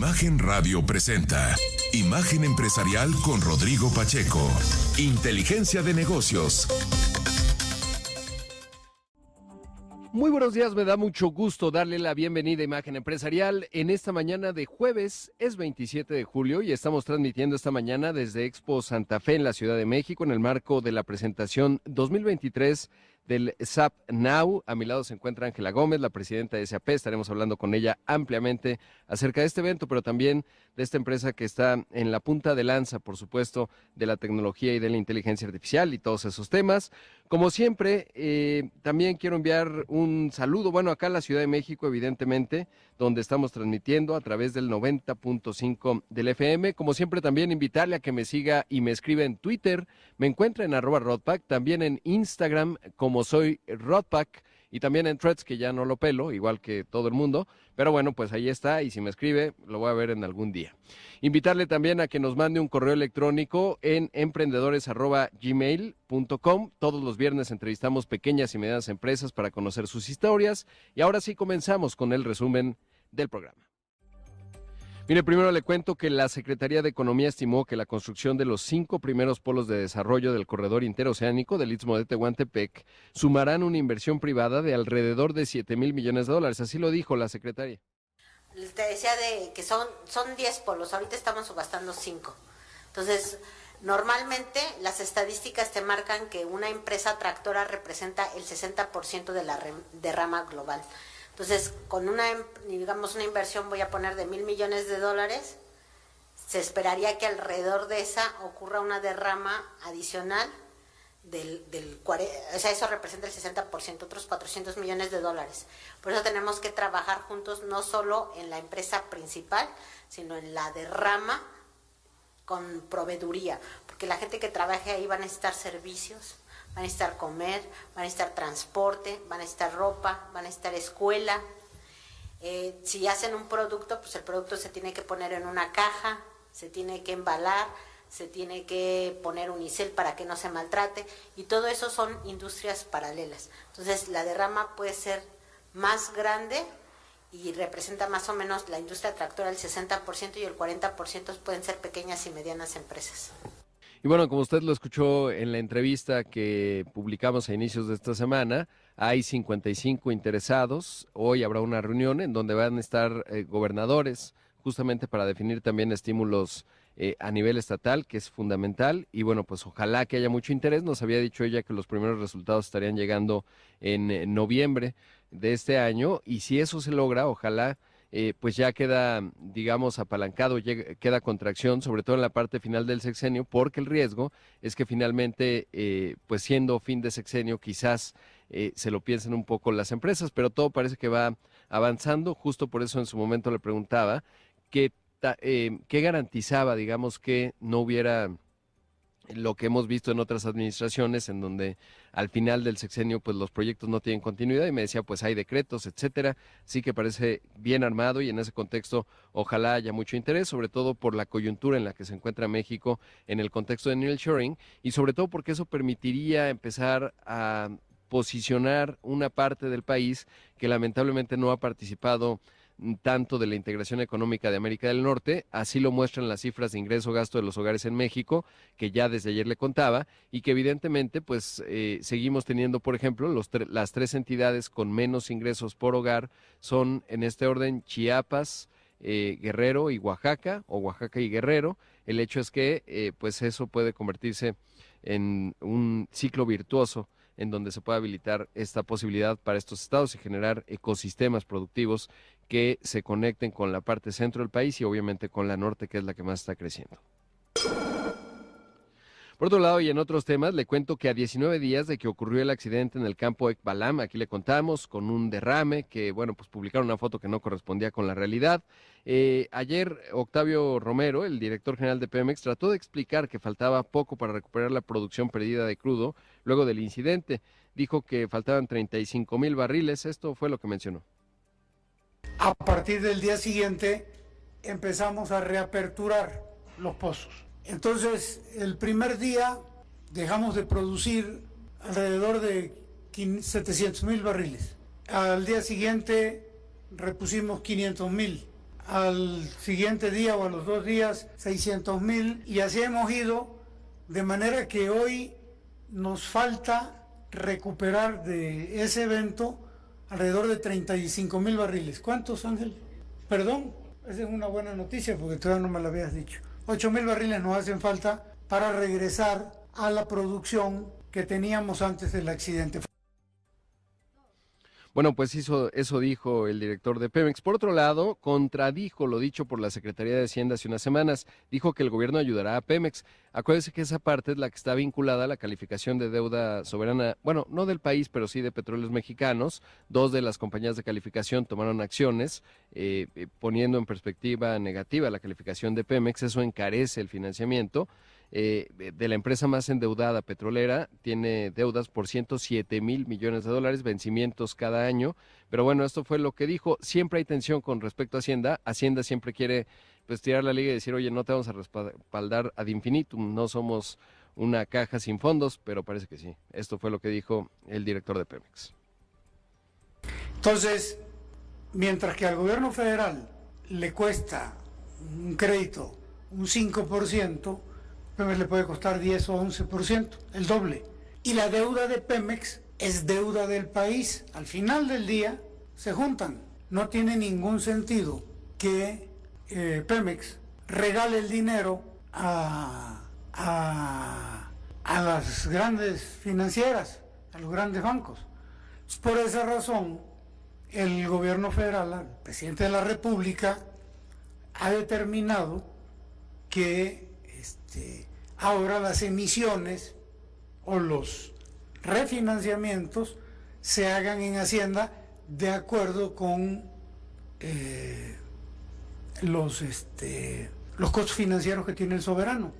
Imagen Radio presenta Imagen Empresarial con Rodrigo Pacheco. Inteligencia de negocios. Muy buenos días, me da mucho gusto darle la bienvenida a Imagen Empresarial en esta mañana de jueves, es 27 de julio y estamos transmitiendo esta mañana desde Expo Santa Fe en la Ciudad de México en el marco de la presentación 2023 del SAP Now. A mi lado se encuentra Ángela Gómez, la presidenta de SAP. Estaremos hablando con ella ampliamente acerca de este evento, pero también de esta empresa que está en la punta de lanza, por supuesto, de la tecnología y de la inteligencia artificial y todos esos temas. Como siempre, eh, también quiero enviar un saludo, bueno, acá en la Ciudad de México, evidentemente, donde estamos transmitiendo a través del 90.5 del FM. Como siempre, también invitarle a que me siga y me escriba en Twitter. Me encuentra en arroba Rodpack, también en Instagram como soy Rodpack y también en Threads, que ya no lo pelo, igual que todo el mundo. Pero bueno, pues ahí está y si me escribe, lo voy a ver en algún día. Invitarle también a que nos mande un correo electrónico en emprendedores.gmail.com. Todos los viernes entrevistamos pequeñas y medianas empresas para conocer sus historias. Y ahora sí comenzamos con el resumen del programa. Mire, primero le cuento que la Secretaría de Economía estimó que la construcción de los cinco primeros polos de desarrollo del corredor interoceánico del Istmo de Tehuantepec sumarán una inversión privada de alrededor de 7 mil millones de dólares. Así lo dijo la secretaria. Te decía de que son, son 10 polos, ahorita estamos subastando 5. Entonces, normalmente las estadísticas te marcan que una empresa tractora representa el 60% de la derrama global. Entonces, con una, digamos, una inversión voy a poner de mil millones de dólares, se esperaría que alrededor de esa ocurra una derrama adicional del, del o sea, eso representa el 60%, otros 400 millones de dólares. Por eso tenemos que trabajar juntos no solo en la empresa principal, sino en la derrama con proveeduría, porque la gente que trabaje ahí va a necesitar servicios, van a necesitar comer, van a necesitar transporte, van a necesitar ropa, van a necesitar escuela. Eh, si hacen un producto, pues el producto se tiene que poner en una caja, se tiene que embalar, se tiene que poner unicel para que no se maltrate y todo eso son industrias paralelas. Entonces la derrama puede ser más grande y representa más o menos la industria tractora el 60% y el 40% pueden ser pequeñas y medianas empresas. Y bueno, como usted lo escuchó en la entrevista que publicamos a inicios de esta semana, hay 55 interesados. Hoy habrá una reunión en donde van a estar eh, gobernadores justamente para definir también estímulos eh, a nivel estatal, que es fundamental. Y bueno, pues ojalá que haya mucho interés. Nos había dicho ella que los primeros resultados estarían llegando en eh, noviembre de este año. Y si eso se logra, ojalá eh, pues ya queda, digamos, apalancado, queda contracción, sobre todo en la parte final del sexenio, porque el riesgo es que finalmente, eh, pues siendo fin de sexenio, quizás eh, se lo piensen un poco las empresas, pero todo parece que va avanzando, justo por eso en su momento le preguntaba qué, qué garantizaba, digamos, que no hubiera lo que hemos visto en otras administraciones en donde al final del sexenio pues los proyectos no tienen continuidad y me decía pues hay decretos, etcétera, sí que parece bien armado y en ese contexto ojalá haya mucho interés, sobre todo por la coyuntura en la que se encuentra México en el contexto de Neil Shoring y sobre todo porque eso permitiría empezar a posicionar una parte del país que lamentablemente no ha participado tanto de la integración económica de América del Norte, así lo muestran las cifras de ingreso-gasto de los hogares en México, que ya desde ayer le contaba, y que evidentemente pues eh, seguimos teniendo, por ejemplo, las tres entidades con menos ingresos por hogar son en este orden Chiapas, eh, Guerrero y Oaxaca, o Oaxaca y Guerrero. El hecho es que eh, pues eso puede convertirse en un ciclo virtuoso en donde se pueda habilitar esta posibilidad para estos estados y generar ecosistemas productivos que se conecten con la parte centro del país y obviamente con la norte, que es la que más está creciendo. Por otro lado, y en otros temas, le cuento que a 19 días de que ocurrió el accidente en el campo Ekbalam, aquí le contamos, con un derrame, que bueno, pues publicaron una foto que no correspondía con la realidad. Eh, ayer, Octavio Romero, el director general de Pemex, trató de explicar que faltaba poco para recuperar la producción perdida de crudo luego del incidente. Dijo que faltaban 35 mil barriles, esto fue lo que mencionó. A partir del día siguiente empezamos a reaperturar los pozos entonces, el primer día dejamos de producir alrededor de 700 mil barriles. Al día siguiente repusimos 500 mil. al siguiente día o a los dos días 600 mil y así hemos ido, de manera que hoy nos falta recuperar de ese evento alrededor de 35 mil barriles. ¿Cuántos, Ángel? Perdón, esa es una buena noticia porque todavía no me lo habías dicho. 8 mil barriles nos hacen falta para regresar a la producción que teníamos antes del accidente. Bueno, pues eso, eso dijo el director de Pemex. Por otro lado, contradijo lo dicho por la Secretaría de Hacienda hace unas semanas. Dijo que el gobierno ayudará a Pemex. Acuérdese que esa parte es la que está vinculada a la calificación de deuda soberana, bueno, no del país, pero sí de petróleos mexicanos. Dos de las compañías de calificación tomaron acciones eh, eh, poniendo en perspectiva negativa la calificación de Pemex. Eso encarece el financiamiento. Eh, de la empresa más endeudada petrolera, tiene deudas por 107 mil millones de dólares, vencimientos cada año. Pero bueno, esto fue lo que dijo. Siempre hay tensión con respecto a Hacienda. Hacienda siempre quiere pues tirar la liga y decir, oye, no te vamos a respaldar ad infinitum, no somos una caja sin fondos, pero parece que sí. Esto fue lo que dijo el director de Pemex. Entonces, mientras que al gobierno federal le cuesta un crédito un 5%, Pemex le puede costar 10 o 11%, el doble. Y la deuda de Pemex es deuda del país. Al final del día se juntan. No tiene ningún sentido que eh, Pemex regale el dinero a, a, a las grandes financieras, a los grandes bancos. Por esa razón, el gobierno federal, el presidente de la República, ha determinado que este, ahora las emisiones o los refinanciamientos se hagan en Hacienda de acuerdo con eh, los, este, los costos financieros que tiene el soberano.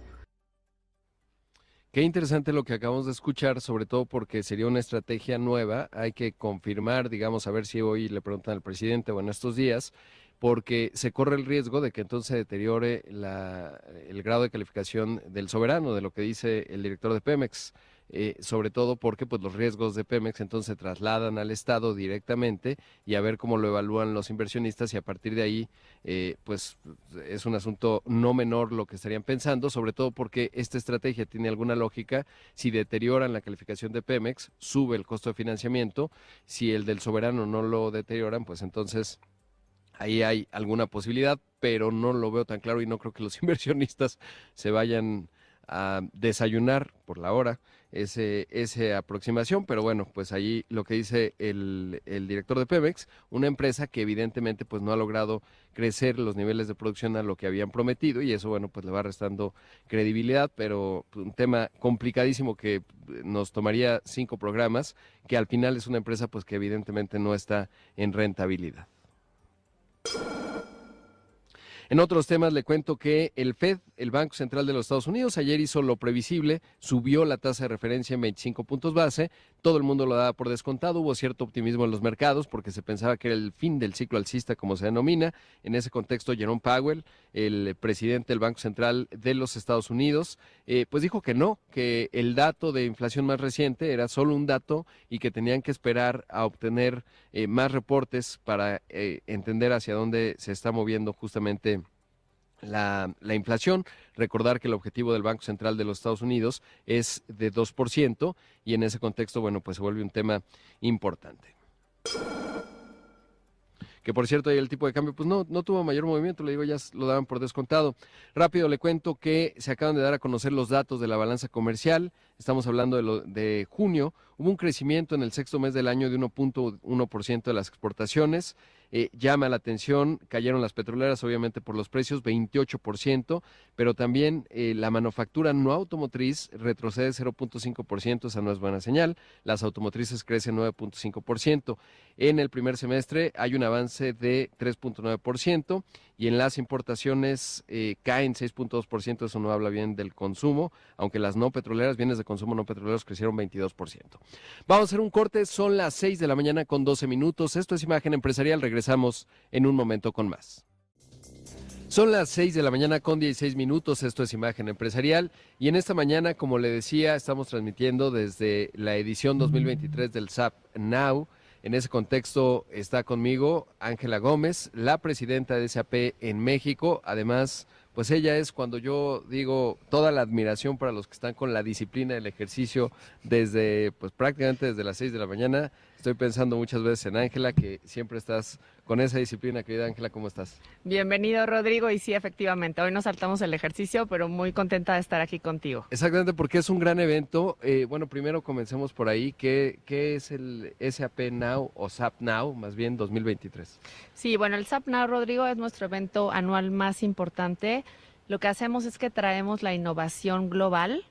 Qué interesante lo que acabamos de escuchar, sobre todo porque sería una estrategia nueva. Hay que confirmar, digamos, a ver si hoy le preguntan al presidente o en estos días, porque se corre el riesgo de que entonces se deteriore el grado de calificación del soberano, de lo que dice el director de Pemex. Eh, sobre todo porque pues los riesgos de Pemex entonces se trasladan al Estado directamente y a ver cómo lo evalúan los inversionistas y a partir de ahí eh, pues es un asunto no menor lo que estarían pensando, sobre todo porque esta estrategia tiene alguna lógica, si deterioran la calificación de Pemex, sube el costo de financiamiento, si el del soberano no lo deterioran, pues entonces ahí hay alguna posibilidad, pero no lo veo tan claro y no creo que los inversionistas se vayan a desayunar por la hora ese, esa aproximación, pero bueno, pues ahí lo que dice el, el, director de Pemex, una empresa que evidentemente pues no ha logrado crecer los niveles de producción a lo que habían prometido y eso bueno pues le va restando credibilidad, pero un tema complicadísimo que nos tomaría cinco programas, que al final es una empresa pues que evidentemente no está en rentabilidad. En otros temas le cuento que el Fed, el Banco Central de los Estados Unidos, ayer hizo lo previsible, subió la tasa de referencia en 25 puntos base, todo el mundo lo daba por descontado, hubo cierto optimismo en los mercados porque se pensaba que era el fin del ciclo alcista como se denomina. En ese contexto, Jerome Powell, el presidente del Banco Central de los Estados Unidos, eh, pues dijo que no, que el dato de inflación más reciente era solo un dato y que tenían que esperar a obtener eh, más reportes para eh, entender hacia dónde se está moviendo justamente la, la, inflación. Recordar que el objetivo del Banco Central de los Estados Unidos es de 2% y en ese contexto, bueno, pues se vuelve un tema importante que por cierto ahí el tipo de cambio pues no, no tuvo mayor movimiento, le digo, ya lo daban por descontado. Rápido le cuento que se acaban de dar a conocer los datos de la balanza comercial, estamos hablando de, lo, de junio, hubo un crecimiento en el sexto mes del año de 1.1% de las exportaciones, eh, llama la atención, cayeron las petroleras obviamente por los precios, 28%, pero también eh, la manufactura no automotriz retrocede 0.5%, esa no es buena señal, las automotrices crecen 9.5%. En el primer semestre hay un avance de 3.9% y en las importaciones eh, caen 6.2%, eso no habla bien del consumo, aunque las no petroleras, bienes de consumo no petroleros crecieron 22%. Vamos a hacer un corte, son las 6 de la mañana con 12 minutos, esto es Imagen Empresarial, regresamos en un momento con más. Son las 6 de la mañana con 16 minutos, esto es Imagen Empresarial y en esta mañana, como le decía, estamos transmitiendo desde la edición 2023 del SAP Now En ese contexto está conmigo Ángela Gómez, la presidenta de SAP en México. Además, pues ella es cuando yo digo toda la admiración para los que están con la disciplina del ejercicio desde, pues prácticamente desde las 6 de la mañana. Estoy pensando muchas veces en Ángela, que siempre estás con esa disciplina, querida Ángela, ¿cómo estás? Bienvenido, Rodrigo, y sí, efectivamente, hoy nos saltamos el ejercicio, pero muy contenta de estar aquí contigo. Exactamente, porque es un gran evento. Eh, bueno, primero comencemos por ahí. ¿Qué, ¿Qué es el SAP Now o SAP Now, más bien 2023? Sí, bueno, el SAP Now, Rodrigo, es nuestro evento anual más importante. Lo que hacemos es que traemos la innovación global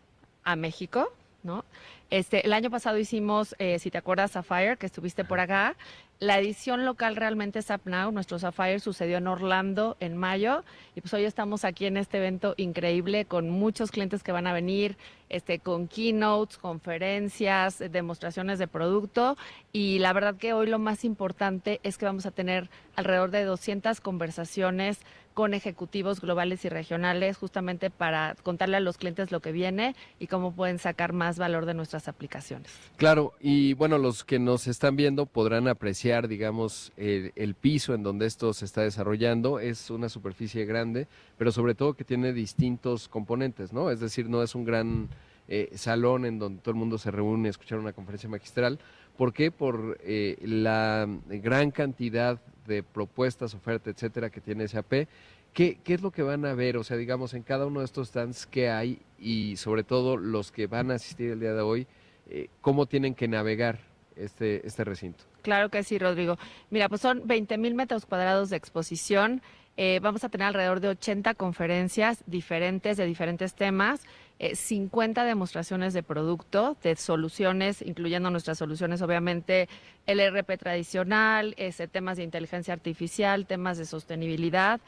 a México, ¿no? Este, el año pasado hicimos, eh, si te acuerdas, Sapphire, que estuviste por acá. La edición local realmente es Up Now. Nuestro Sapphire sucedió en Orlando en mayo y pues hoy estamos aquí en este evento increíble con muchos clientes que van a venir, este, con keynotes, conferencias, demostraciones de producto y la verdad que hoy lo más importante es que vamos a tener alrededor de 200 conversaciones con ejecutivos globales y regionales justamente para contarle a los clientes lo que viene y cómo pueden sacar más valor de nuestras aplicaciones. Claro, y bueno, los que nos están viendo podrán apreciar, digamos, el, piso en donde esto se está desarrollando. Es una superficie grande, pero sobre todo que tiene distintos componentes, ¿no? Es decir, no es un gran eh, salón en donde todo el mundo se reúne a escuchar una conferencia magistral. ¿Por qué? Por eh, la gran cantidad de propuestas, ofertas, etcétera, que tiene SAP. ¿Qué, ¿Qué es lo que van a ver? O sea, digamos, en cada uno de estos stands, ¿qué hay? Y sobre todo, los que van a asistir el día de hoy, eh, ¿cómo tienen que navegar este, este recinto? Claro que sí, Rodrigo. Mira, pues son 20 mil metros cuadrados de exposición. Eh, vamos a tener alrededor de 80 conferencias diferentes de diferentes temas. 50 demostraciones de producto, de soluciones, incluyendo nuestras soluciones, obviamente, el RP tradicional, temas de inteligencia artificial, temas de sostenibilidad.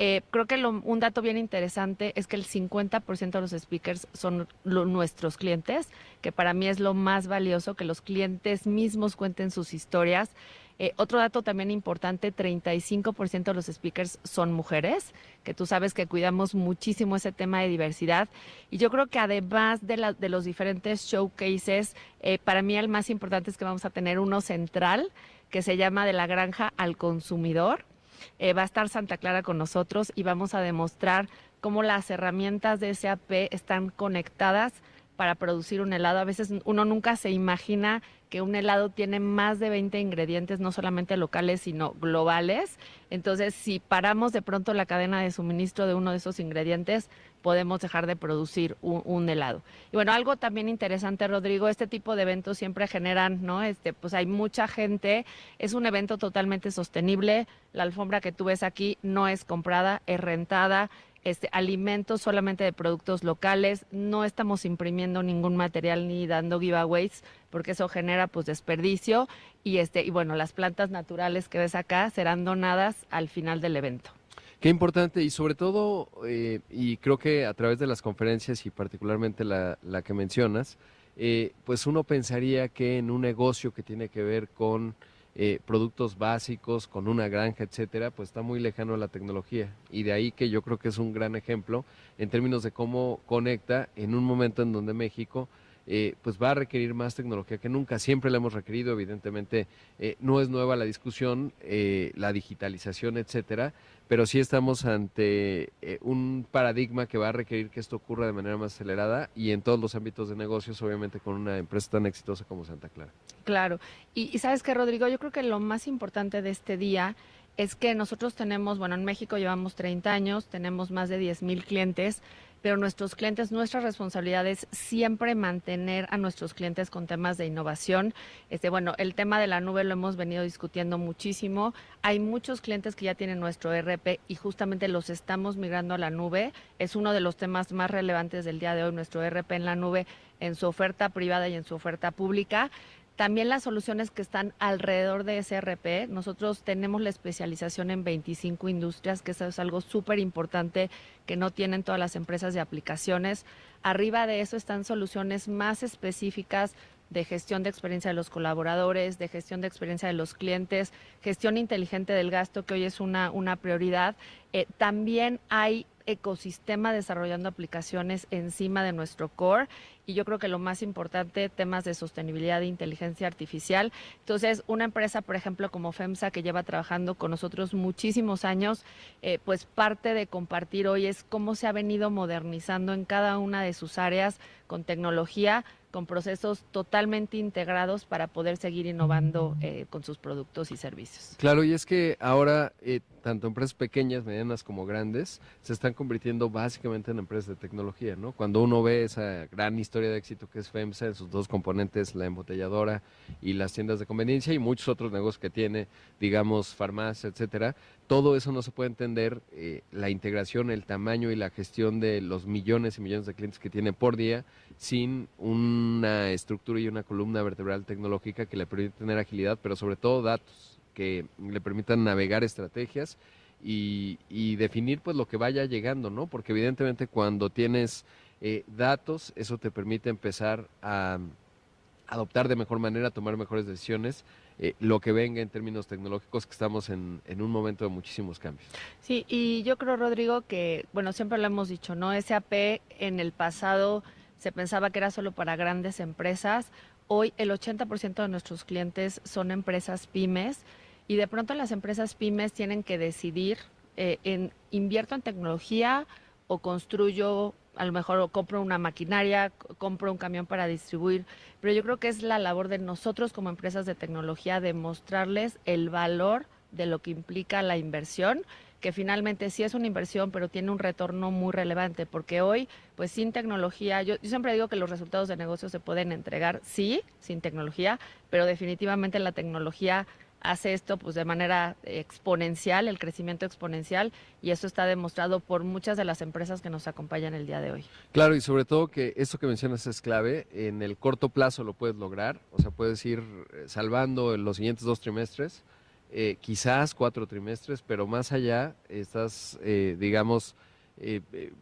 Eh, creo que un dato bien interesante es que el 50% de los speakers son nuestros clientes, que para mí es lo más valioso, que los clientes mismos cuenten sus historias. Eh, otro dato también importante, 35% de los speakers son mujeres, que tú sabes que cuidamos muchísimo ese tema de diversidad. Y yo creo que además de, la, de los diferentes showcases, eh, para mí el más importante es que vamos a tener uno central que se llama de la granja al consumidor. Eh, va a estar Santa Clara con nosotros y vamos a demostrar cómo las herramientas de SAP están conectadas para producir un helado. A veces uno nunca se imagina que un helado tiene más de 20 ingredientes, no solamente locales, sino globales. Entonces, si paramos de pronto la cadena de suministro de uno de esos ingredientes, podemos dejar de producir un, helado. Y bueno, algo también interesante, Rodrigo, este tipo de eventos siempre generan, ¿no? Este, pues hay mucha gente, es un evento totalmente sostenible, la alfombra que tú ves aquí no es comprada, es rentada, este, alimentos solamente de productos locales, no estamos imprimiendo ningún material ni dando giveaways porque eso genera pues desperdicio. Y este y bueno, las plantas naturales que ves acá serán donadas al final del evento. Qué importante. Y sobre todo, eh, y creo que a través de las conferencias y particularmente la, que mencionas, eh, pues uno pensaría que en un negocio que tiene que ver con eh, productos básicos, con una granja, etcétera, pues está muy lejano a la tecnología. Y de ahí que yo creo que es un gran ejemplo en términos de cómo conecta en un momento en donde México eh, pues va a requerir más tecnología que nunca. Siempre la hemos requerido, evidentemente eh, no es nueva la discusión, eh, la digitalización, etcétera, pero sí estamos ante un paradigma que va a requerir que esto ocurra de manera más acelerada y en todos los ámbitos de negocios, obviamente con una empresa tan exitosa como Santa Clara. Claro, y, sabes que Rodrigo, yo creo que lo más importante de este día es que nosotros tenemos, bueno, en México llevamos 30 años, tenemos más de 10 mil clientes, pero nuestros clientes, nuestra responsabilidad es siempre mantener a nuestros clientes con temas de innovación. Este, bueno, el tema de la nube lo hemos venido discutiendo muchísimo. Hay muchos clientes que ya tienen nuestro ERP y justamente los estamos migrando a la nube. Es uno de los temas más relevantes del día de hoy, nuestro ERP en la nube en su oferta privada y en su oferta pública. También las soluciones que están alrededor de SRP, nosotros tenemos la especialización en 25 industrias, que eso es algo súper importante que no tienen todas las empresas de aplicaciones. Arriba de eso están soluciones más específicas de gestión de experiencia de los colaboradores, de gestión de experiencia de los clientes, gestión inteligente del gasto, que hoy es una, una prioridad. Eh, también hay ecosistema desarrollando aplicaciones encima de nuestro core y yo creo que lo más importante, temas de sostenibilidad e inteligencia artificial. Entonces, una empresa, por ejemplo, como FEMSA, que lleva trabajando con nosotros muchísimos años, eh, pues parte de compartir hoy es cómo se ha venido modernizando en cada una de sus áreas con tecnología con procesos totalmente integrados para poder seguir innovando eh, con sus productos y servicios. Claro, y es que ahora eh, tanto empresas pequeñas, medianas como grandes se están convirtiendo básicamente en empresas de tecnología, ¿no? Cuando uno ve esa gran historia de éxito que es FEMSA en sus dos componentes, la embotelladora y las tiendas de conveniencia y muchos otros negocios que tiene, digamos, farmacia, etcétera, todo eso no se puede entender, eh, la integración, el tamaño y la gestión de los millones y millones de clientes que tiene por día sin una estructura y una columna vertebral tecnológica que le permite tener agilidad, pero sobre todo datos que le permitan navegar estrategias y, definir pues lo que vaya llegando, ¿no? Porque evidentemente cuando tienes eh, datos, eso te permite empezar a adoptar de mejor manera, tomar mejores decisiones eh, lo que venga en términos tecnológicos, que estamos en, en, un momento de muchísimos cambios. Sí, y yo creo, Rodrigo, que, bueno, siempre lo hemos dicho, ¿no? SAP en el pasado se pensaba que era solo para grandes empresas. Hoy el 80% de nuestros clientes son empresas pymes y de pronto las empresas pymes tienen que decidir eh, en invierto en tecnología o construyo a lo mejor compro una maquinaria, compro un camión para distribuir, pero yo creo que es la labor de nosotros como empresas de tecnología de mostrarles el valor de lo que implica la inversión, que finalmente sí es una inversión, pero tiene un retorno muy relevante, porque hoy, pues sin tecnología, yo, yo siempre digo que los resultados de negocio se pueden entregar, sí, sin tecnología, pero definitivamente la tecnología hace esto pues de manera exponencial, el crecimiento exponencial, y eso está demostrado por muchas de las empresas que nos acompañan el día de hoy. Claro, y sobre todo que esto que mencionas es clave, en el corto plazo lo puedes lograr, o sea, puedes ir eh, salvando en los siguientes dos trimestres, eh, quizás cuatro trimestres, pero más allá estás, eh, digamos, eh, eh,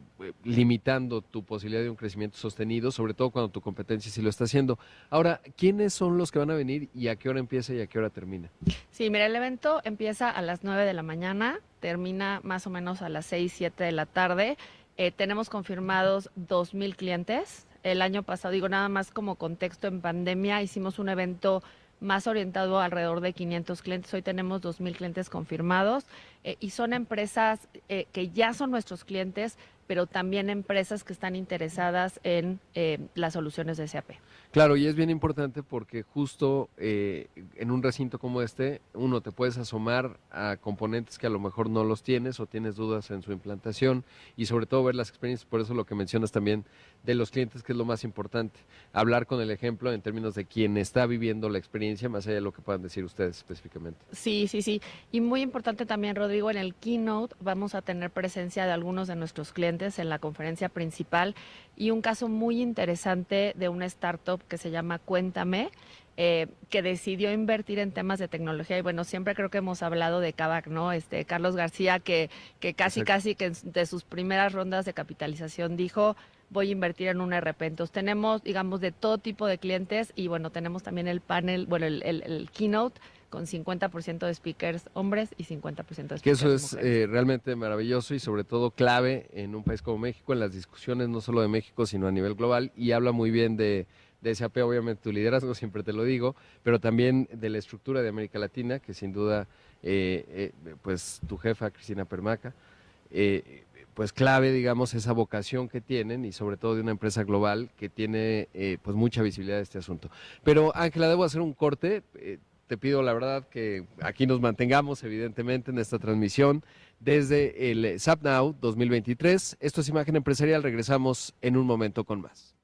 limitando tu posibilidad de un crecimiento sostenido, sobre todo cuando tu competencia sí lo está haciendo. Ahora, ¿quiénes son los que van a venir y a qué hora empieza y a qué hora termina? Sí, mira, el evento empieza a las 9 de la mañana, termina más o menos a las 6, 7 de la tarde. Eh, tenemos confirmados 2.000 clientes. El año pasado, digo nada más como contexto en pandemia, hicimos un evento más orientado alrededor de 500 clientes. Hoy tenemos 2.000 clientes confirmados eh, y son empresas eh, que ya son nuestros clientes, pero también empresas que están interesadas en eh, las soluciones de SAP. Claro, y es bien importante porque justo en un recinto como este, uno te puedes asomar a componentes que a lo mejor no los tienes o tienes dudas en su implantación y sobre todo ver las experiencias, por eso lo que mencionas también de los clientes, que es lo más importante. Hablar con el ejemplo en términos de quien está viviendo la experiencia, más allá de lo que puedan decir ustedes específicamente. Sí, sí, sí. Y muy importante también, Rodrigo, en el keynote vamos a tener presencia de algunos de nuestros clientes en la conferencia principal y un caso muy interesante de una startup que se llama Cuéntame. Eh, que decidió invertir en temas de tecnología y bueno, siempre creo que hemos hablado de Kavak, ¿no? Este Carlos García que, que casi casi que de sus primeras rondas de capitalización dijo, voy a invertir en un RP. Entonces tenemos, digamos, de todo tipo de clientes y bueno, tenemos también el panel, bueno, el, el keynote con 50% de speakers hombres y 50% de speakers Que eso es eh, realmente maravilloso y sobre todo clave en un país como México, en las discusiones no solo de México, sino a nivel global y habla muy bien de, de SAP, obviamente tu liderazgo, siempre te lo digo, pero también de la estructura de América Latina, que sin duda, eh, eh, pues tu jefa, Cristina Permaca, pues clave, digamos, esa vocación que tienen y sobre todo de una empresa global que tiene pues mucha visibilidad de este asunto. Pero Ángela, debo hacer un corte te pido la verdad que aquí nos mantengamos evidentemente en esta transmisión desde el SAPNOW 2023. Esto es Imagen Empresarial, regresamos en un momento con más.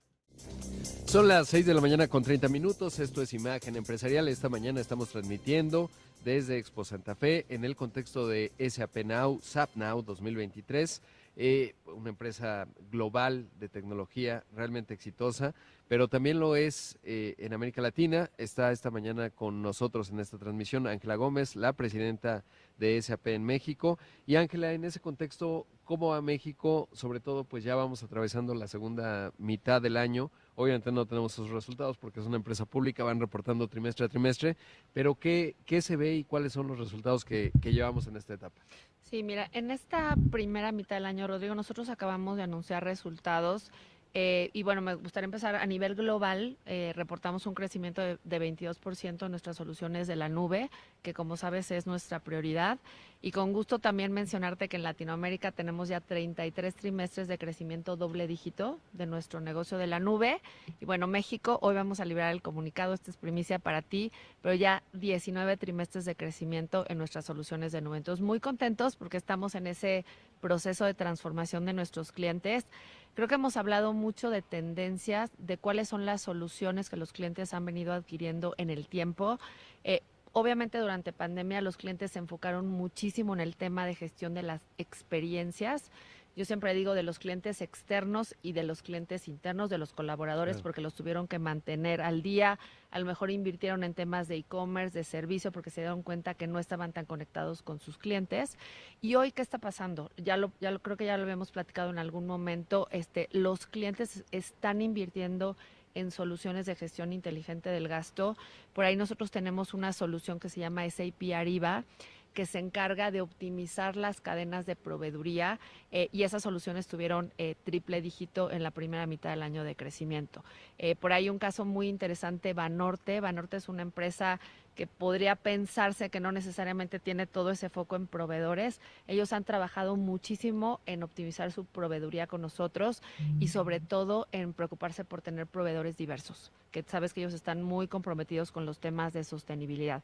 Son las 6 de la mañana con 30 minutos, esto es Imagen Empresarial, esta mañana estamos transmitiendo desde Expo Santa Fe en el contexto de SAP Now, SAP Now 2023, eh, una empresa global de tecnología realmente exitosa pero también lo es eh, en América Latina. Está esta mañana con nosotros en esta transmisión Ángela Gómez, la presidenta de SAP en México. Y Ángela, en ese contexto, ¿cómo va México? Sobre todo, pues ya vamos atravesando la segunda mitad del año, Obviamente no tenemos esos resultados porque es una empresa pública, van reportando trimestre a trimestre, pero ¿qué, qué se ve y cuáles son los resultados que, que llevamos en esta etapa? Sí, mira, en esta primera mitad del año, Rodrigo, nosotros acabamos de anunciar resultados eh, y bueno, me gustaría empezar a nivel global. Eh, reportamos un crecimiento de, de 22% en nuestras soluciones de la nube, que como sabes es nuestra prioridad. Y con gusto también mencionarte que en Latinoamérica tenemos ya 33 trimestres de crecimiento doble dígito de nuestro negocio de la nube. Y bueno, México, hoy vamos a liberar el comunicado, esta es primicia para ti, pero ya 19 trimestres de crecimiento en nuestras soluciones de nube. Entonces, muy contentos porque estamos en ese proceso de transformación de nuestros clientes. Creo que hemos hablado mucho de tendencias, de cuáles son las soluciones que los clientes han venido adquiriendo en el tiempo. Eh, obviamente durante pandemia los clientes se enfocaron muchísimo en el tema de gestión de las experiencias. Yo siempre digo de los clientes externos y de los clientes internos, de los colaboradores, Claro. porque los tuvieron que mantener al día. A lo mejor invirtieron en temas de e-commerce, de servicio, porque se dieron cuenta que no estaban tan conectados con sus clientes. Y hoy, ¿qué está pasando? Ya lo, ya lo creo que ya lo habíamos platicado en algún momento. Este, los clientes están invirtiendo en soluciones de gestión inteligente del gasto. Por ahí nosotros tenemos una solución que se llama SAP Ariba que se encarga de optimizar las cadenas de proveeduría eh, y esas soluciones tuvieron eh, triple dígito en la primera mitad del año de crecimiento. Eh, por ahí un caso muy interesante, Banorte. Banorte es una empresa que podría pensarse que no necesariamente tiene todo ese foco en proveedores. Ellos han trabajado muchísimo en optimizar su proveeduría con nosotros y sobre todo en preocuparse por tener proveedores diversos, que sabes que ellos están muy comprometidos con los temas de sostenibilidad.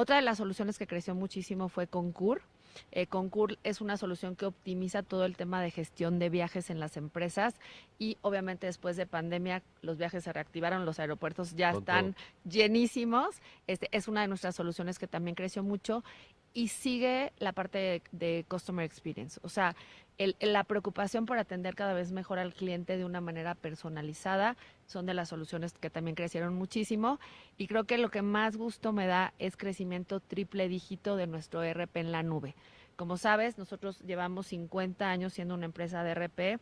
Otra de las soluciones que creció muchísimo fue Concur. Eh, Concur es una solución que optimiza todo el tema de gestión de viajes en las empresas y obviamente después de pandemia los viajes se reactivaron, los aeropuertos ya Con están llenísimos. Este, es una de nuestras soluciones que también creció mucho y sigue la parte de, de customer experience. O sea, la preocupación por atender cada vez mejor al cliente de una manera personalizada son de las soluciones que también crecieron muchísimo y creo que lo que más gusto me da es crecimiento triple dígito de nuestro ERP en la nube. Como sabes, nosotros llevamos 50 años siendo una empresa de ERP.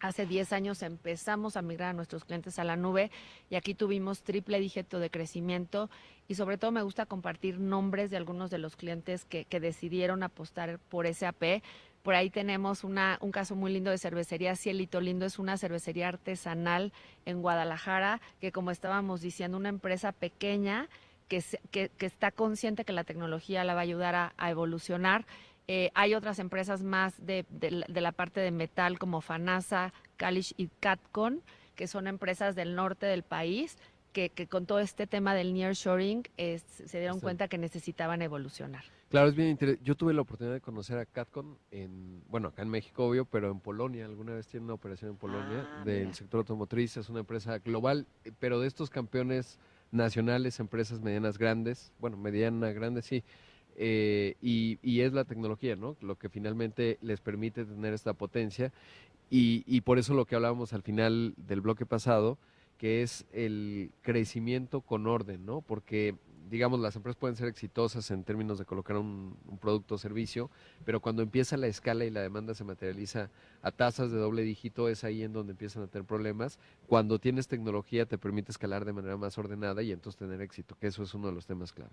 Hace 10 años empezamos a migrar a nuestros clientes a la nube y aquí tuvimos triple dígito de crecimiento y sobre todo me gusta compartir nombres de algunos de los clientes que, que decidieron apostar por SAP. Por ahí tenemos una, un caso muy lindo de cervecería Cielito Lindo, es una cervecería artesanal en Guadalajara, que como estábamos diciendo, una empresa pequeña que, se- que, que está consciente que la tecnología la va a ayudar a, a evolucionar. Eh, hay otras empresas más de, de la- de la parte de metal como Fanasa, Kalish y Catcon, que son empresas del norte del país que, que con todo este tema del nearshoring eh, se dieron cuenta que necesitaban evolucionar. Claro, es bien interesante. Yo tuve la oportunidad de conocer a Catcon en, bueno, acá en México, obvio, pero en Polonia. Alguna vez tiene una operación en Polonia Ah, del mira. sector automotriz. Es una empresa global, eh, pero de estos campeones nacionales, empresas medianas grandes, bueno, mediana, grande, sí. eh, y, y es la tecnología, ¿no? Lo que finalmente les permite tener esta potencia. Y, y por eso lo que hablábamos al final del bloque pasado, que es el crecimiento con orden, ¿no? Porque, digamos, las empresas pueden ser exitosas en términos de colocar un, producto o servicio, pero cuando empieza la escala y la demanda se materializa a tasas de doble dígito, es ahí en donde empiezan a tener problemas. Cuando tienes tecnología te permite escalar de manera más ordenada y entonces tener éxito, que eso es uno de los temas clave.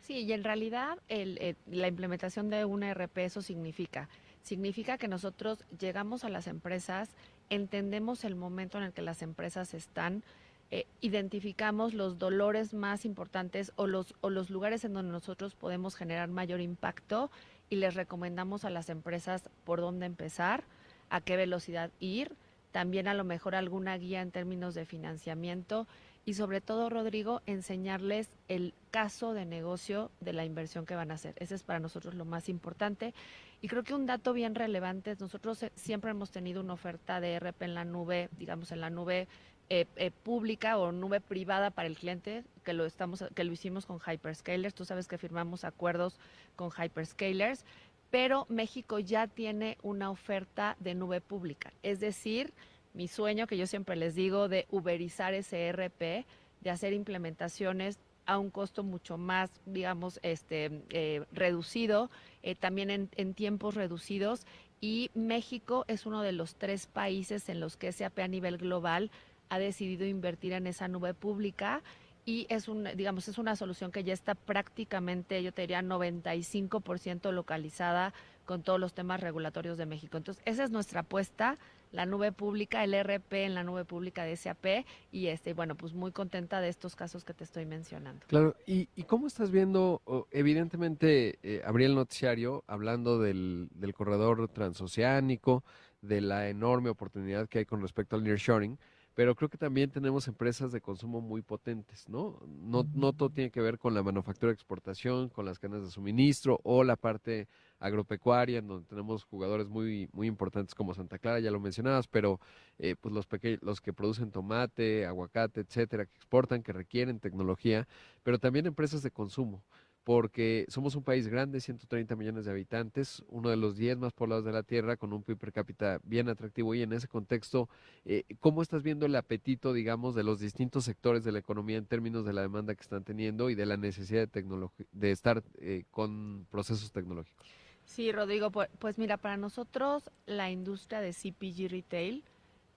Sí, y en realidad eh, la implementación de un ERP eso significa, significa que nosotros llegamos a las empresas, entendemos el momento en el que las empresas están, eh, identificamos los dolores más importantes o los, o los lugares en donde nosotros podemos generar mayor impacto y les recomendamos a las empresas por dónde empezar, a qué velocidad ir, también a lo mejor alguna guía en términos de financiamiento y sobre todo, Rodrigo, enseñarles el caso de negocio de la inversión que van a hacer. Ese es para nosotros lo más importante. Y creo que un dato bien relevante es nosotros eh, siempre hemos tenido una oferta de RP en la nube, digamos en la nube eh, eh, pública o nube privada para el cliente, que lo estamos, que lo hicimos con hyperscalers. Tú sabes que firmamos acuerdos con hyperscalers, pero México ya tiene una oferta de nube pública. Es decir, mi sueño que yo siempre les digo de uberizar ese ERP, de hacer implementaciones a un costo mucho más, digamos, este, eh, reducido, también en, en tiempos reducidos. Y México es uno de los tres países en los que SAP a nivel global ha decidido invertir en esa nube pública y es un, digamos, es una solución que ya está prácticamente, yo te diría, 95% localizada con todos los temas regulatorios de México. Entonces, esa es nuestra apuesta, la nube pública, el RP en la nube pública de SAP y este, bueno, pues muy contenta de estos casos que te estoy mencionando. Claro, ¿y, cómo estás viendo, evidentemente, eh, abrí el noticiario hablando del, del corredor transoceánico, de la enorme oportunidad que hay con respecto al nearshoring, pero creo que también tenemos empresas de consumo muy potentes, ¿no? No, no todo tiene que ver con la manufactura de exportación, con las cadenas de suministro o la parte agropecuaria, en donde tenemos jugadores muy, muy importantes como Santa Clara, ya lo mencionabas, pero eh, pues los, los que producen tomate, aguacate, etcétera, que exportan, que requieren tecnología, pero también empresas de consumo porque somos un país grande, 130 millones de habitantes, uno de los 10 más poblados de la Tierra, con un PIB per cápita bien atractivo. Y en ese contexto, eh, ¿cómo estás viendo el apetito, digamos, de los distintos sectores de la economía en términos de la demanda que están teniendo y de la necesidad de, de estar eh, con procesos tecnológicos? Sí, Rodrigo, pues, mira, para nosotros la industria de CPG Retail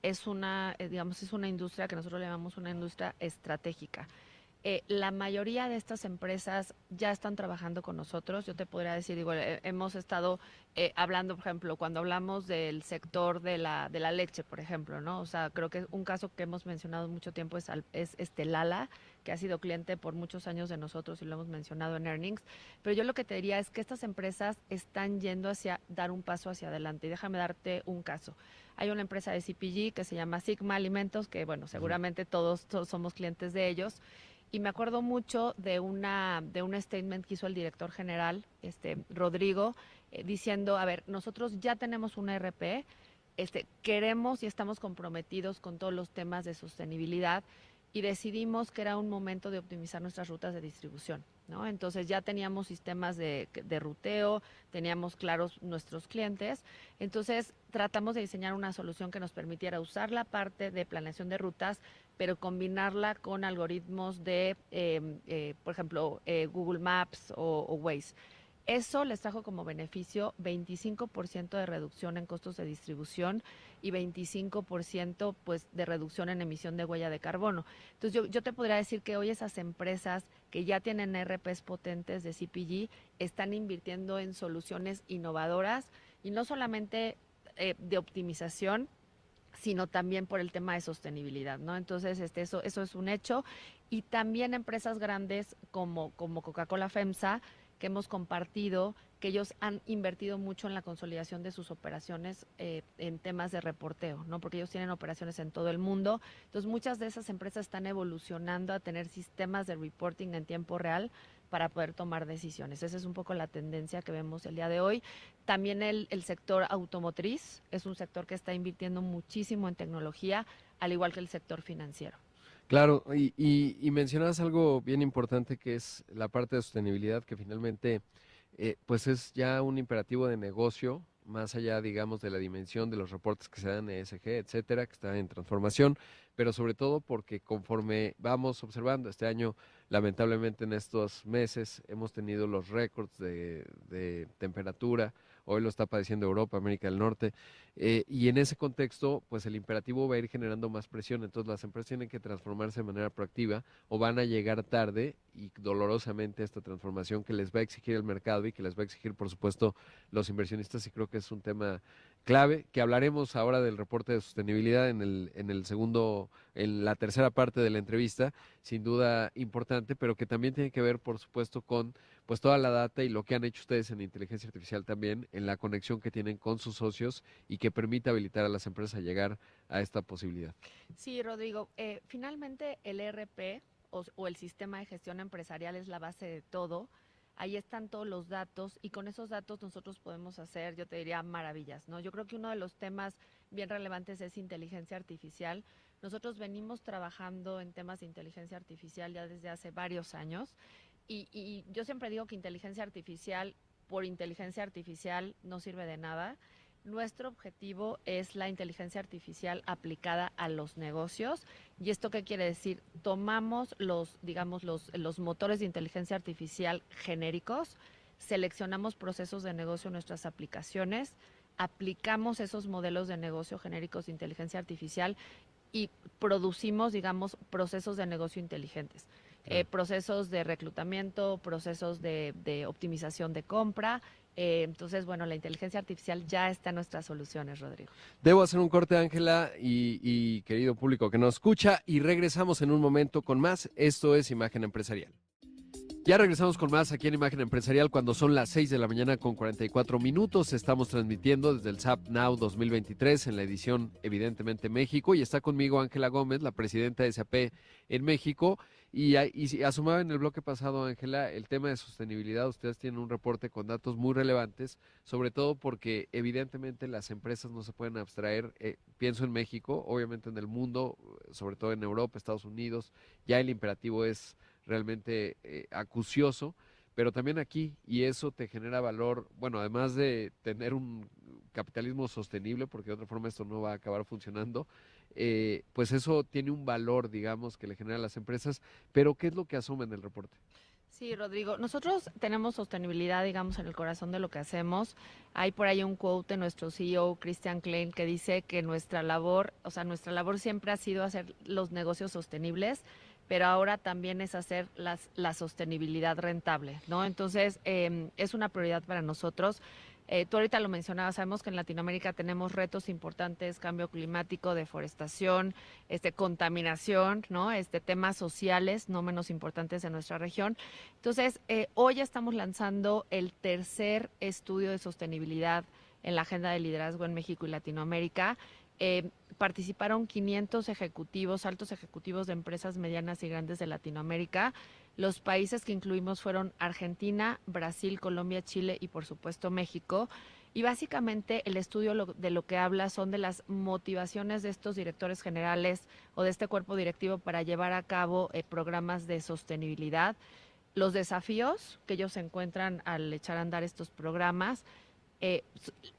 es una, eh, digamos, es una industria que nosotros le llamamos una industria estratégica. Eh, la mayoría de estas empresas ya están trabajando con nosotros. Yo te podría decir, digo, eh, hemos estado eh, hablando, por ejemplo, cuando hablamos del sector de la, de la leche, por ejemplo, ¿no? O sea, creo que un caso que hemos mencionado mucho tiempo es, es este Lala, que ha sido cliente por muchos años de nosotros y lo hemos mencionado en earnings. Pero yo lo que te diría es que estas empresas están yendo hacia dar un paso hacia adelante. Y déjame darte un caso. Hay una empresa de CPG que se llama Sigma Alimentos, que bueno, seguramente todos, todos somos clientes de ellos y me acuerdo mucho de una de un statement que hizo el director general, este Rodrigo, eh, diciendo, a ver, nosotros ya tenemos un ERP, este, queremos y estamos comprometidos con todos los temas de sostenibilidad y decidimos que era un momento de optimizar nuestras rutas de distribución. ¿no? Entonces ya teníamos sistemas de, de, ruteo, teníamos claros nuestros clientes, entonces tratamos de diseñar una solución que nos permitiera usar la parte de planeación de rutas, pero combinarla con algoritmos de, em, eh, por ejemplo, eh, Google Maps o, o, Waze. Eso les trajo como beneficio 25% de reducción en costos de distribución y 25% pues, de reducción en emisión de huella de carbono. Entonces yo, yo te podría decir que hoy esas empresas que ya tienen RPs potentes de CPG están invirtiendo en soluciones innovadoras y no solamente eh, de optimización, sino también por el tema de sostenibilidad, ¿no? Entonces, este, eso, eso es un hecho. Y también empresas grandes como, como Coca-Cola FEMSA, que hemos compartido, que ellos han invertido mucho en la consolidación de sus operaciones eh, en temas de reporteo, ¿no? Porque ellos tienen operaciones en todo el mundo. Entonces, muchas de esas empresas están evolucionando a tener sistemas de reporting en tiempo real para poder tomar decisiones. Esa es un poco la tendencia que vemos el día de hoy. También el, sector automotriz es un sector que está invirtiendo muchísimo en tecnología, al igual que el sector financiero. Claro, y, y, mencionas algo bien importante que es la parte de sostenibilidad, que finalmente eh, pues es ya un imperativo de negocio, más allá, digamos, de la dimensión de los reportes que se dan en ESG, etcétera, que están en transformación, pero sobre todo porque conforme vamos observando este año, lamentablemente en estos meses hemos tenido los récords de, de temperatura, hoy lo está padeciendo Europa, América del Norte, eh, y en ese contexto, pues el imperativo va a ir generando más presión, entonces las empresas tienen que transformarse de manera proactiva o van a llegar tarde y dolorosamente a esta transformación que les va a exigir el mercado y que les va a exigir, por supuesto, los inversionistas, y creo que es un tema clave, que hablaremos ahora del reporte de sostenibilidad en el, en el segundo, en la tercera parte de la entrevista, sin duda importante, pero que también tiene que ver, por supuesto, con pues toda la data y lo que han hecho ustedes en inteligencia artificial también, en la conexión que tienen con sus socios y que permite habilitar a las empresas a llegar a esta posibilidad. Sí, Rodrigo, eh, finalmente el ERP o, o el sistema de gestión empresarial es la base de todo ahí están todos los datos y con esos datos nosotros podemos hacer, yo te diría, maravillas, ¿no? Yo creo que uno de los temas bien relevantes es inteligencia artificial. Nosotros venimos trabajando en temas de inteligencia artificial ya desde hace varios años y, y yo siempre digo que inteligencia artificial por inteligencia artificial no sirve de nada. Nuestro objetivo es la inteligencia artificial aplicada a los negocios. ¿Y esto qué quiere decir? Tomamos los, digamos, los, los motores de inteligencia artificial genéricos, seleccionamos procesos de negocio en nuestras aplicaciones, aplicamos esos modelos de negocio genéricos de inteligencia artificial y producimos, digamos, procesos de negocio inteligentes. Eh, procesos de reclutamiento, procesos de, de optimización de compra. Eh, entonces, bueno, la inteligencia artificial ya está en nuestras soluciones, Rodrigo. Debo hacer un corte, Ángela, y, y querido público que nos escucha, y regresamos en un momento con más. Esto es Imagen Empresarial. Ya regresamos con más aquí en Imagen Empresarial cuando son las 6 de la mañana con 44 minutos. Estamos transmitiendo desde el SAP Now 2023 en la edición evidentemente México y está conmigo Ángela Gómez, la presidenta de SAP en México. Y, y asumaba en el bloque pasado, Ángela, el tema de sostenibilidad. Ustedes tienen un reporte con datos muy relevantes, sobre todo porque evidentemente las empresas no se pueden abstraer. Eh, pienso en México, obviamente en el mundo, sobre todo en Europa, Estados Unidos, ya el imperativo es realmente eh, acucioso, pero también aquí, y eso te genera valor, bueno, además de tener un capitalismo sostenible, porque de otra forma esto no va a acabar funcionando, eh, pues eso tiene un valor, digamos, que le genera a las empresas, pero ¿qué es lo que asumen en el reporte? Sí, Rodrigo, nosotros tenemos sostenibilidad, digamos, en el corazón de lo que hacemos. Hay por ahí un quote de nuestro CEO, Christian Klein, que dice que nuestra labor, o sea, nuestra labor siempre ha sido hacer los negocios sostenibles pero ahora también es hacer las, la sostenibilidad rentable, ¿no? Entonces, eh, es una prioridad para nosotros. Eh, tú ahorita lo mencionabas, sabemos que en Latinoamérica tenemos retos importantes, cambio climático, deforestación, este, contaminación, ¿no? Este, temas sociales no menos importantes en nuestra región. Entonces, eh, hoy estamos lanzando el tercer estudio de sostenibilidad en la agenda de liderazgo en México y Latinoamérica. Eh, participaron 500 ejecutivos, altos ejecutivos de empresas medianas y grandes de Latinoamérica. Los países que incluimos fueron Argentina, Brasil, Colombia, Chile y por supuesto México. Y básicamente el estudio de lo que habla son de las motivaciones de estos directores generales o de este cuerpo directivo para llevar a cabo eh, programas de sostenibilidad, los desafíos que ellos encuentran al echar a andar estos programas, eh,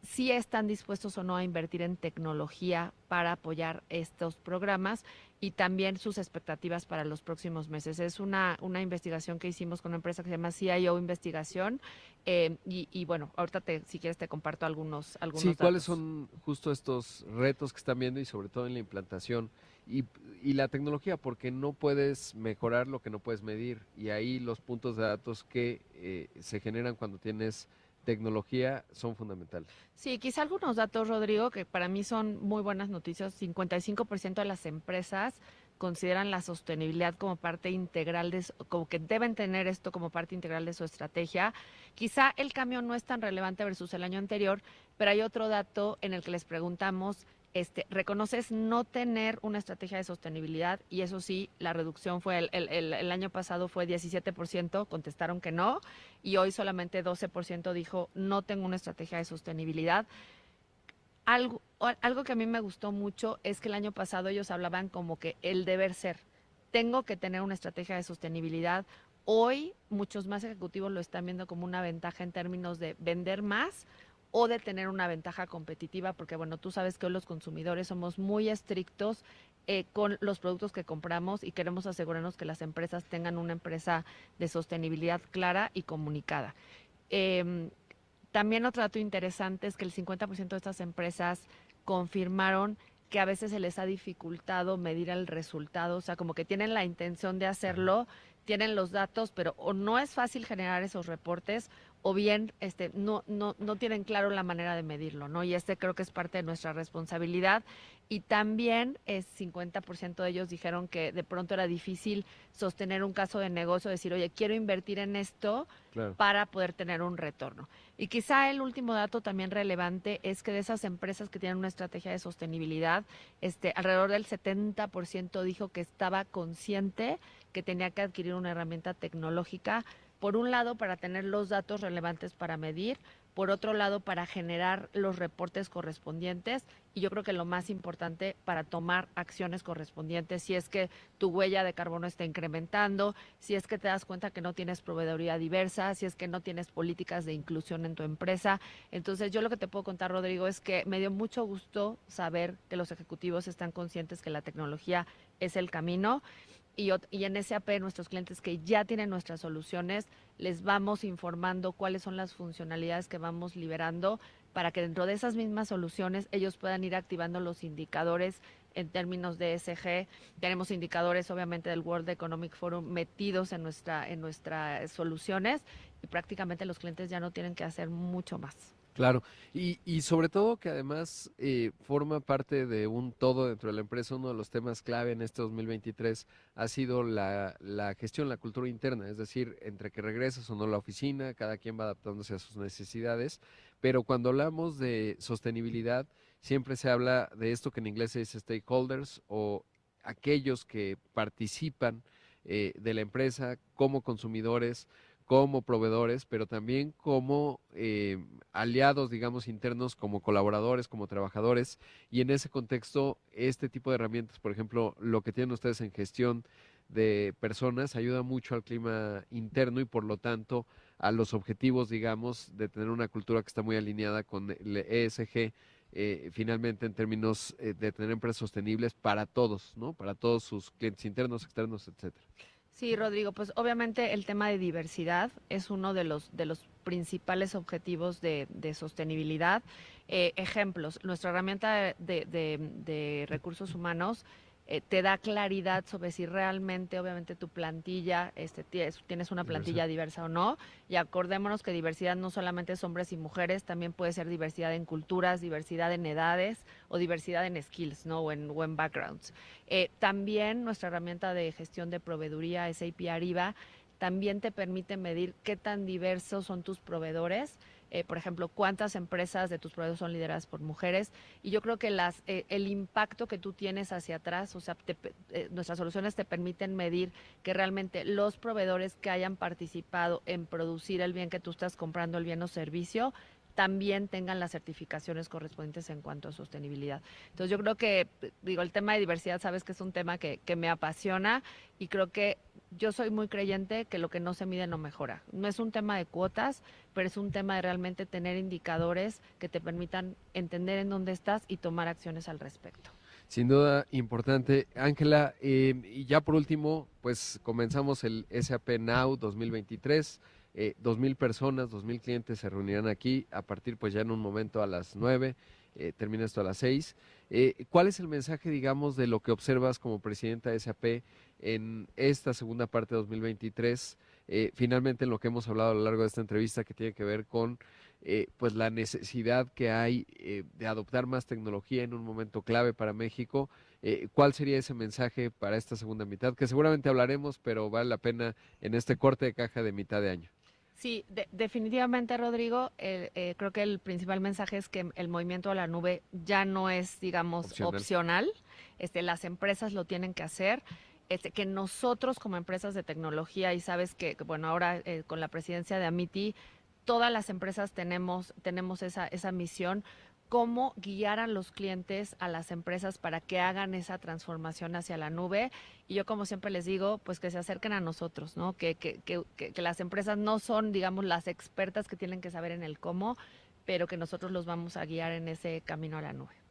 si están dispuestos o no a invertir en tecnología para apoyar estos programas y también sus expectativas para los próximos meses. Es una, una investigación que hicimos con una empresa que se llama CIO Investigación eh, y, bueno, ahorita te, si quieres te comparto algunos, algunos Sí, ¿cuáles son justo estos retos que están viendo y sobre todo en la implantación? Y, y, la tecnología, porque no puedes mejorar lo que no puedes medir. Y ahí los puntos de datos que eh, se generan cuando tienes tecnología son fundamentales. Sí, quizá algunos datos, Rodrigo, que para mí son muy buenas noticias. 55% de las empresas consideran la sostenibilidad como parte integral de, como que deben tener esto como parte integral de su estrategia. Quizá el cambio no es tan relevante versus el año anterior, pero hay otro dato en el que les preguntamos este, reconoces no tener una estrategia de sostenibilidad y eso sí, la reducción fue el, el, el, año pasado fue 17%, contestaron que no y hoy solamente 12% dijo no tengo una estrategia de sostenibilidad. Algo, algo que a mí me gustó mucho es que el año pasado ellos hablaban como que el deber ser, tengo que tener una estrategia de sostenibilidad. Hoy muchos más ejecutivos lo están viendo como una ventaja en términos de vender más o de tener una ventaja competitiva, porque bueno, tú sabes que hoy los consumidores somos muy estrictos eh, con los productos que compramos y queremos asegurarnos que las empresas tengan una empresa de sostenibilidad clara y comunicada. Eh, también otro dato interesante es que el 50% de estas empresas confirmaron que a veces se les ha dificultado medir el resultado, o sea, como que tienen la intención de hacerlo, tienen los datos, pero o no es fácil generar esos reportes o bien este, no, no, no tienen claro la manera de medirlo, ¿no? Y este creo que es parte de nuestra responsabilidad. Y también es 50% de ellos dijeron que de pronto era difícil sostener un caso de negocio, decir, oye, quiero invertir en esto claro. para poder tener un retorno. Y quizá el último dato también relevante es que de esas empresas que tienen una estrategia de sostenibilidad, este, alrededor del 70% dijo que estaba consciente que tenía que adquirir una herramienta tecnológica por un lado para tener los datos relevantes para medir, por otro lado para generar los reportes correspondientes y yo creo que lo más importante para tomar acciones correspondientes si es que tu huella de carbono está incrementando, si es que te das cuenta que no tienes proveeduría diversa, si es que no tienes políticas de inclusión en tu empresa. Entonces yo lo que te puedo contar, Rodrigo, es que me dio mucho gusto saber que los ejecutivos están conscientes que la tecnología es el camino y, en SAP nuestros clientes que ya tienen nuestras soluciones, les vamos informando cuáles son las funcionalidades que vamos liberando para que dentro de esas mismas soluciones ellos puedan ir activando los indicadores en términos de ESG. Tenemos indicadores, obviamente, del World Economic Forum metidos en, nuestra, en nuestras soluciones y prácticamente los clientes ya no tienen que hacer mucho más. Claro, y, y sobre todo que además eh, forma parte de un todo dentro de la empresa. Uno de los temas clave en este 2023 ha sido la, la gestión, la cultura interna, es decir, entre que regresas o no a la oficina, cada quien va adaptándose a sus necesidades. Pero cuando hablamos de sostenibilidad, siempre se habla de esto que en inglés se dice stakeholders o aquellos que participan eh, de la empresa como consumidores, como proveedores, pero también como eh, aliados, digamos, internos, como colaboradores, como trabajadores. Y en ese contexto, este tipo de herramientas, por ejemplo, lo que tienen ustedes en gestión de personas, ayuda mucho al clima interno y por lo tanto a los objetivos, digamos, de tener una cultura que está muy alineada con el ESG. Eh, finalmente en términos eh, de tener empresas sostenibles para todos, ¿no? Para todos sus clientes internos, externos, etcétera. Sí, Rodrigo, pues obviamente el tema de diversidad es uno de los, de los principales objetivos de, de sostenibilidad. Eh, ejemplos, nuestra herramienta de, de, de recursos humanos eh, te da claridad sobre si realmente, obviamente, tu plantilla, este, tienes una plantilla diversa. o no. Y acordémonos que diversidad no solamente es hombres y mujeres, también puede ser diversidad en culturas, diversidad en edades o diversidad en skills, ¿no? O en, o en backgrounds. Eh, también nuestra herramienta de gestión de proveeduría, SAP Arriba, también te permite medir qué tan diversos son tus proveedores eh, por ejemplo, cuántas empresas de tus proveedores son lideradas por mujeres. Y yo creo que las, eh, el impacto que tú tienes hacia atrás, o sea, te, eh, nuestras soluciones te permiten medir que realmente los proveedores que hayan participado en producir el bien que tú estás comprando, el bien o servicio, también tengan las certificaciones correspondientes en cuanto a sostenibilidad. Entonces yo creo que, digo, el tema de diversidad, sabes que es un tema que, que, me apasiona y creo que yo soy muy creyente que lo que no se mide no mejora. No es un tema de cuotas, pero es un tema de realmente tener indicadores que te permitan entender en dónde estás y tomar acciones al respecto. Sin duda importante. Ángela, eh, y ya por último, pues comenzamos el SAP Now 2023 eh, dos mil personas, dos mil clientes se reunirán aquí a partir pues ya en un momento a las nueve, eh, termina esto a las seis. Eh, ¿Cuál es el mensaje, digamos, de lo que observas como presidenta de SAP en esta segunda parte de 2023? Eh, finalmente, en lo que hemos hablado a lo largo de esta entrevista, que tiene que ver con eh, pues la necesidad que hay eh, de adoptar más tecnología en un momento clave para México. Eh, ¿Cuál sería ese mensaje para esta segunda mitad? Que seguramente hablaremos, pero vale la pena en este corte de caja de mitad de año. Sí, de, definitivamente, Rodrigo. Eh, eh, creo que el principal mensaje es que el movimiento a la nube ya no es, digamos, opcional. opcional. Este, las empresas lo tienen que hacer. Este, que nosotros como empresas de tecnología, y sabes que, bueno, ahora eh, con la presidencia de Amiti, todas las empresas tenemos, tenemos esa, esa misión cómo guiar a los clientes, a las empresas para que hagan esa transformación hacia la nube. Y yo, como siempre les digo, pues que se acerquen a nosotros, ¿no? Que, que, que, que las empresas no son, digamos, las expertas que tienen que saber en el cómo, pero que nosotros los vamos a guiar en ese camino a la nube.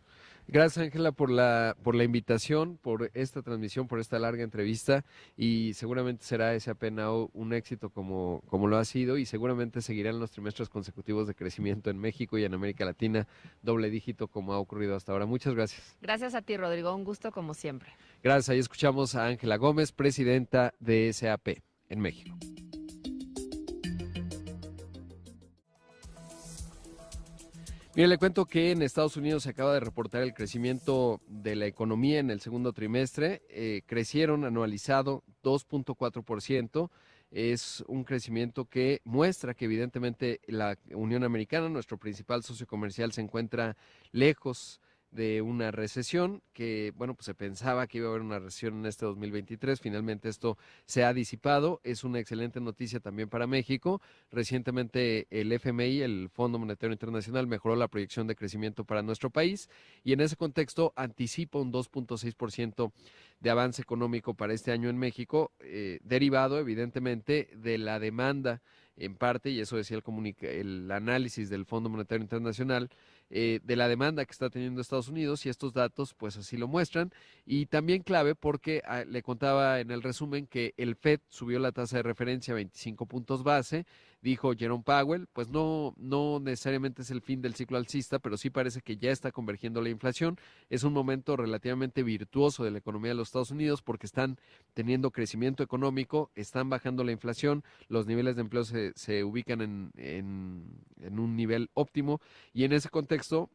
Gracias, Ángela, por la, por la invitación, por esta transmisión, por esta larga entrevista y seguramente será ese apenao un éxito como, como lo ha sido y seguramente seguirán los trimestres consecutivos de crecimiento en México y en América Latina, doble dígito como ha ocurrido hasta ahora. Muchas gracias. Gracias a ti, Rodrigo. Un gusto como siempre. Gracias. Ahí escuchamos a Ángela Gómez, presidenta de SAP en México. Mire, le cuento que en Estados Unidos se acaba de reportar el crecimiento de la economía en el segundo trimestre. Eh, crecieron anualizado 2.4%. Es un crecimiento que muestra que evidentemente la Unión Americana, nuestro principal socio comercial, se encuentra lejos de una recesión que, bueno, pues se pensaba que iba a haber una recesión en este 2023. Finalmente esto se ha disipado. Es una excelente noticia también para México. Recientemente el FMI, el Fondo Monetario Internacional, mejoró la proyección de crecimiento para nuestro país y en ese contexto anticipa un 2.6% de avance económico para este año en México, eh, derivado evidentemente de la demanda en parte, y eso decía el, el análisis del Fondo Monetario Internacional, eh, de la demanda que está teniendo Estados Unidos y estos datos pues así lo muestran. Y también clave porque ah, le contaba en el resumen que el Fed subió la tasa de referencia a 25 puntos base dijo Jerome Powell, pues no, no necesariamente es el fin del ciclo alcista, pero sí parece que ya está convergiendo la inflación. Es un momento relativamente virtuoso de la economía de los Estados Unidos porque están teniendo crecimiento económico, están bajando la inflación, los niveles de empleo se, se ubican en, en, en un nivel óptimo y en ese contexto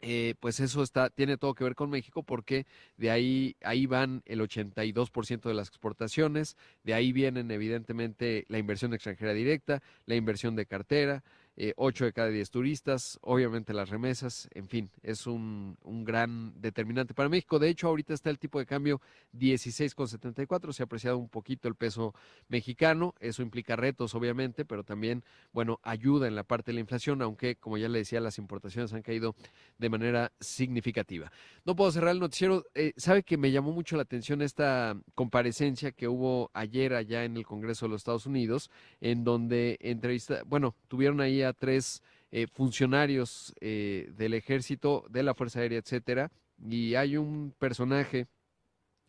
eh, pues eso está, tiene todo que ver con México porque de ahí, ahí van el 82% de las exportaciones, de ahí vienen evidentemente la inversión extranjera directa, la inversión de cartera, eh, 8 de cada 10 turistas, obviamente las remesas, en fin, es un, gran determinante para México. De hecho, ahorita está el tipo de cambio 16,74, se ha apreciado un poquito el peso mexicano, eso implica retos, obviamente, pero también, bueno, ayuda en la parte de la inflación, aunque, como ya le decía, las importaciones han caído de manera significativa. No puedo cerrar el noticiero, eh, sabe que me llamó mucho la atención esta comparecencia que hubo ayer allá en el Congreso de los Estados Unidos, en donde entrevista, bueno, tuvieron ahí tres eh, funcionarios eh, del ejército, de la Fuerza Aérea, etcétera, y hay un personaje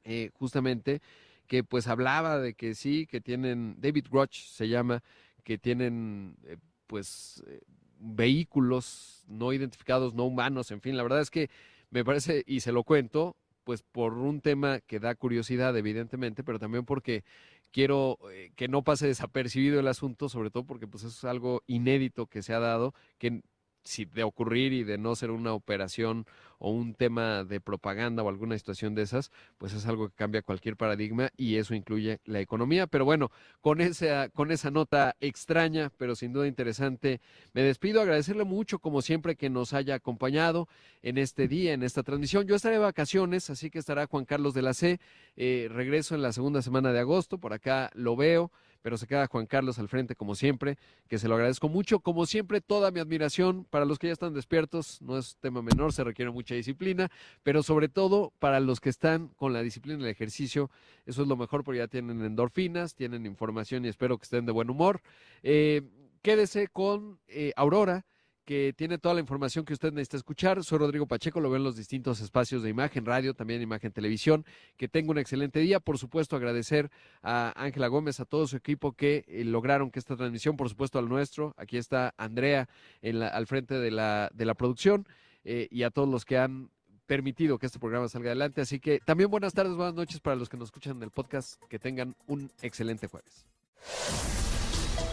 eh, justamente que pues hablaba de que sí, que tienen, David Groch se llama, que tienen pues eh, vehículos no identificados, no humanos, en fin, la verdad es que me parece, y se lo cuento, pues por un tema que da curiosidad, evidentemente, pero también porque quiero eh, que no pase desapercibido el asunto, sobre todo porque pues eso es algo inédito que se ha dado, que si de ocurrir y de no ser una operación o un tema de propaganda o alguna situación de esas, pues es algo que cambia cualquier paradigma y eso incluye la economía. Pero bueno, con esa, con esa nota extraña, pero sin duda interesante, me despido, agradecerle mucho como siempre que nos haya acompañado en este día, en esta transmisión. Yo estaré de vacaciones, así que estará Juan Carlos de la C. Eh, regreso en la segunda semana de agosto, por acá lo veo pero se queda Juan Carlos al frente como siempre, que se lo agradezco mucho. Como siempre, toda mi admiración para los que ya están despiertos, no es tema menor, se requiere mucha disciplina, pero sobre todo para los que están con la disciplina del ejercicio, eso es lo mejor porque ya tienen endorfinas, tienen información y espero que estén de buen humor. Eh, quédese con eh, Aurora que tiene toda la información que usted necesita escuchar. Soy Rodrigo Pacheco, lo veo en los distintos espacios de imagen, radio, también imagen, televisión. Que tenga un excelente día. Por supuesto, agradecer a Ángela Gómez, a todo su equipo que eh, lograron que esta transmisión, por supuesto, al nuestro. Aquí está Andrea al frente de la, de la producción eh, y a todos los que han permitido que este programa salga adelante. Así que también buenas tardes, buenas noches para los que nos escuchan en el podcast. Que tengan un excelente jueves.